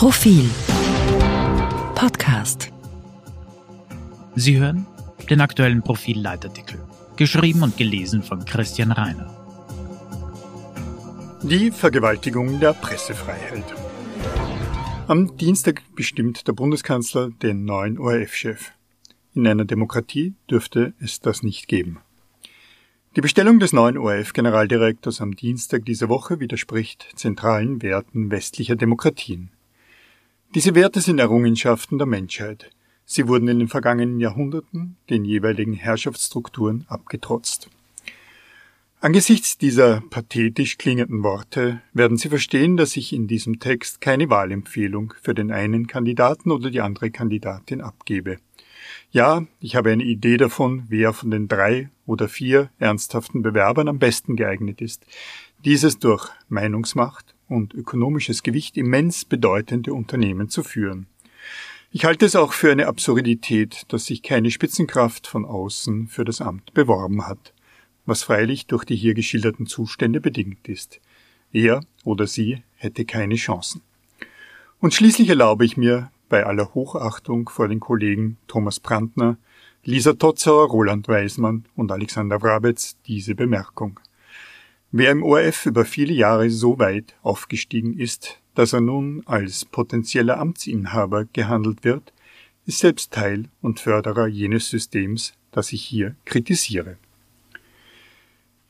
Profil Podcast Sie hören den aktuellen Profil-Leitartikel, geschrieben und gelesen von Christian Reiner. Die Vergewaltigung der Pressefreiheit. Am Dienstag bestimmt der Bundeskanzler den neuen ORF-Chef. In einer Demokratie dürfte es das nicht geben. Die Bestellung des neuen ORF-Generaldirektors am Dienstag dieser Woche widerspricht zentralen Werten westlicher Demokratien. Diese Werte sind Errungenschaften der Menschheit. Sie wurden in den vergangenen Jahrhunderten den jeweiligen Herrschaftsstrukturen abgetrotzt. Angesichts dieser pathetisch klingenden Worte werden Sie verstehen, dass ich in diesem Text keine Wahlempfehlung für den einen Kandidaten oder die andere Kandidatin abgebe. Ja, ich habe eine Idee davon, wer von den drei oder vier ernsthaften Bewerbern am besten geeignet ist, dieses durch Meinungsmacht und ökonomisches Gewicht immens bedeutende Unternehmen zu führen. Ich halte es auch für eine Absurdität, dass sich keine Spitzenkraft von außen für das Amt beworben hat, was freilich durch die hier geschilderten Zustände bedingt ist. Er oder sie hätte keine Chancen. Und schließlich erlaube ich mir, bei aller Hochachtung vor den Kollegen Thomas Brandner, Lisa Totzauer, Roland Weismann und Alexander Wrabetz diese Bemerkung. Wer im ORF über viele Jahre so weit aufgestiegen ist, dass er nun als potenzieller Amtsinhaber gehandelt wird, ist selbst Teil und Förderer jenes Systems, das ich hier kritisiere.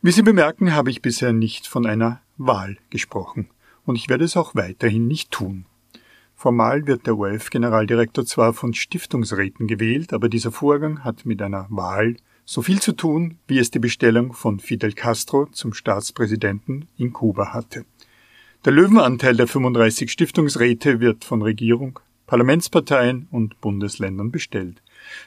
Wie Sie bemerken, habe ich bisher nicht von einer Wahl gesprochen, und ich werde es auch weiterhin nicht tun. Formal wird der ORF-Generaldirektor zwar von Stiftungsräten gewählt, aber dieser Vorgang hat mit einer Wahl so viel zu tun, wie es die Bestellung von Fidel Castro zum Staatspräsidenten in Kuba hatte. Der Löwenanteil der 35 Stiftungsräte wird von Regierung, Parlamentsparteien und Bundesländern bestellt.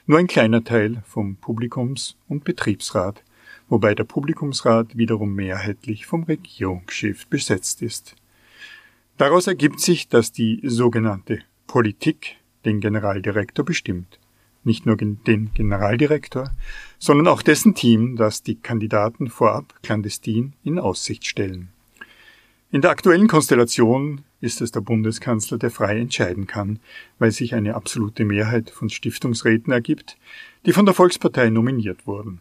Nur ein kleiner Teil vom Publikums- und Betriebsrat, wobei der Publikumsrat wiederum mehrheitlich vom Regierungschef besetzt ist. Daraus ergibt sich, dass die sogenannte Politik den Generaldirektor bestimmt. Nicht nur den Generaldirektor, sondern auch dessen Team, das die Kandidaten vorab clandestin in Aussicht stellen. In der aktuellen Konstellation ist es der Bundeskanzler, der frei entscheiden kann, weil sich eine absolute Mehrheit von Stiftungsräten ergibt, die von der Volkspartei nominiert wurden.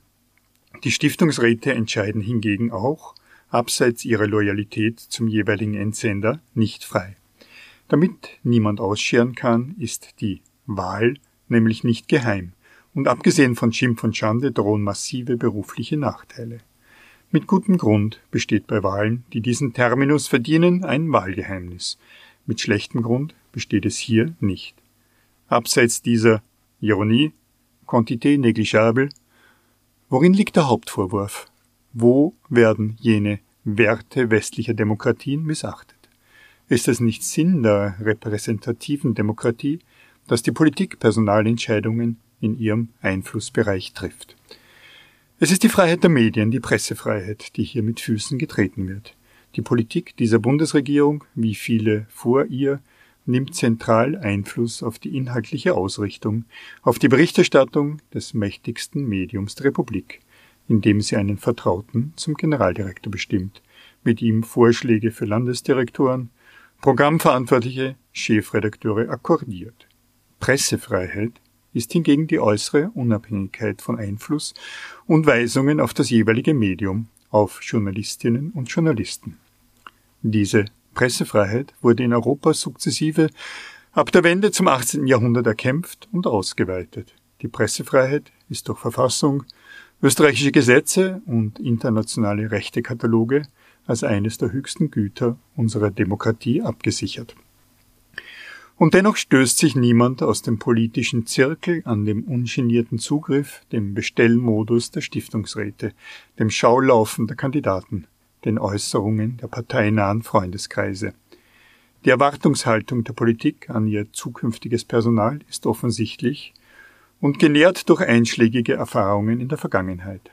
Die Stiftungsräte entscheiden hingegen auch, abseits ihrer Loyalität zum jeweiligen Entsender nicht frei. Damit niemand ausscheren kann, ist die Wahl nämlich nicht geheim, und abgesehen von Schimpf und Schande drohen massive berufliche Nachteile. Mit gutem Grund besteht bei Wahlen, die diesen Terminus verdienen, ein Wahlgeheimnis. Mit schlechtem Grund besteht es hier nicht. Abseits dieser Ironie, Quantité négligeable, worin liegt der Hauptvorwurf? Wo werden jene Werte westlicher Demokratien missachtet? Ist es nicht Sinn der repräsentativen Demokratie, dass die Politik Personalentscheidungen in ihrem Einflussbereich trifft? Es ist die Freiheit der Medien, die Pressefreiheit, die hier mit Füßen getreten wird. Die Politik dieser Bundesregierung, wie viele vor ihr, nimmt zentral Einfluss auf die inhaltliche Ausrichtung, auf die Berichterstattung des mächtigsten Mediums der Republik indem sie einen Vertrauten zum Generaldirektor bestimmt, mit ihm Vorschläge für Landesdirektoren, Programmverantwortliche, Chefredakteure akkordiert. Pressefreiheit ist hingegen die äußere Unabhängigkeit von Einfluss und Weisungen auf das jeweilige Medium, auf Journalistinnen und Journalisten. Diese Pressefreiheit wurde in Europa sukzessive ab der Wende zum 18. Jahrhundert erkämpft und ausgeweitet. Die Pressefreiheit ist durch Verfassung, österreichische Gesetze und internationale Rechtekataloge als eines der höchsten Güter unserer Demokratie abgesichert. Und dennoch stößt sich niemand aus dem politischen Zirkel an dem ungenierten Zugriff, dem Bestellmodus der Stiftungsräte, dem Schaulaufen der Kandidaten, den Äußerungen der parteinahen Freundeskreise. Die Erwartungshaltung der Politik an ihr zukünftiges Personal ist offensichtlich und genährt durch einschlägige Erfahrungen in der Vergangenheit.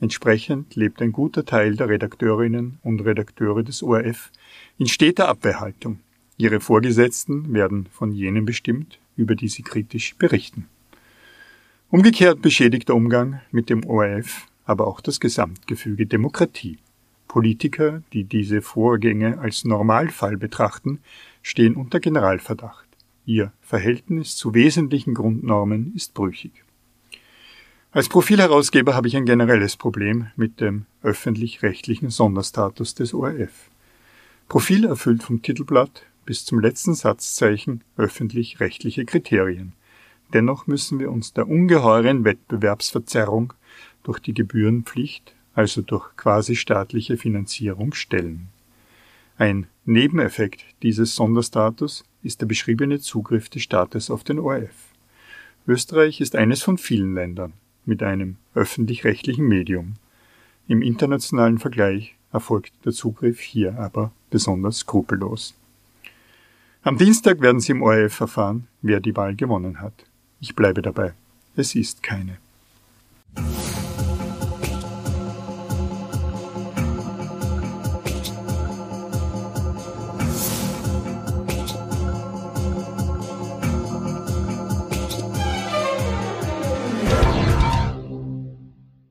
Entsprechend lebt ein guter Teil der Redakteurinnen und Redakteure des ORF in steter Abwehrhaltung. Ihre Vorgesetzten werden von jenen bestimmt, über die sie kritisch berichten. Umgekehrt beschädigt der Umgang mit dem ORF aber auch das Gesamtgefüge Demokratie. Politiker, die diese Vorgänge als Normalfall betrachten, stehen unter Generalverdacht. Ihr Verhältnis zu wesentlichen Grundnormen ist brüchig. Als Profilherausgeber habe ich ein generelles Problem mit dem öffentlich-rechtlichen Sonderstatus des ORF. Profil erfüllt vom Titelblatt bis zum letzten Satzzeichen öffentlich-rechtliche Kriterien. Dennoch müssen wir uns der ungeheuren Wettbewerbsverzerrung durch die Gebührenpflicht, also durch quasi staatliche Finanzierung, stellen. Ein Nebeneffekt dieses Sonderstatus ist der beschriebene Zugriff des Staates auf den ORF. Österreich ist eines von vielen Ländern mit einem öffentlich-rechtlichen Medium. Im internationalen Vergleich erfolgt der Zugriff hier aber besonders skrupellos. Am Dienstag werden Sie im ORF erfahren, wer die Wahl gewonnen hat. Ich bleibe dabei. Es ist keine.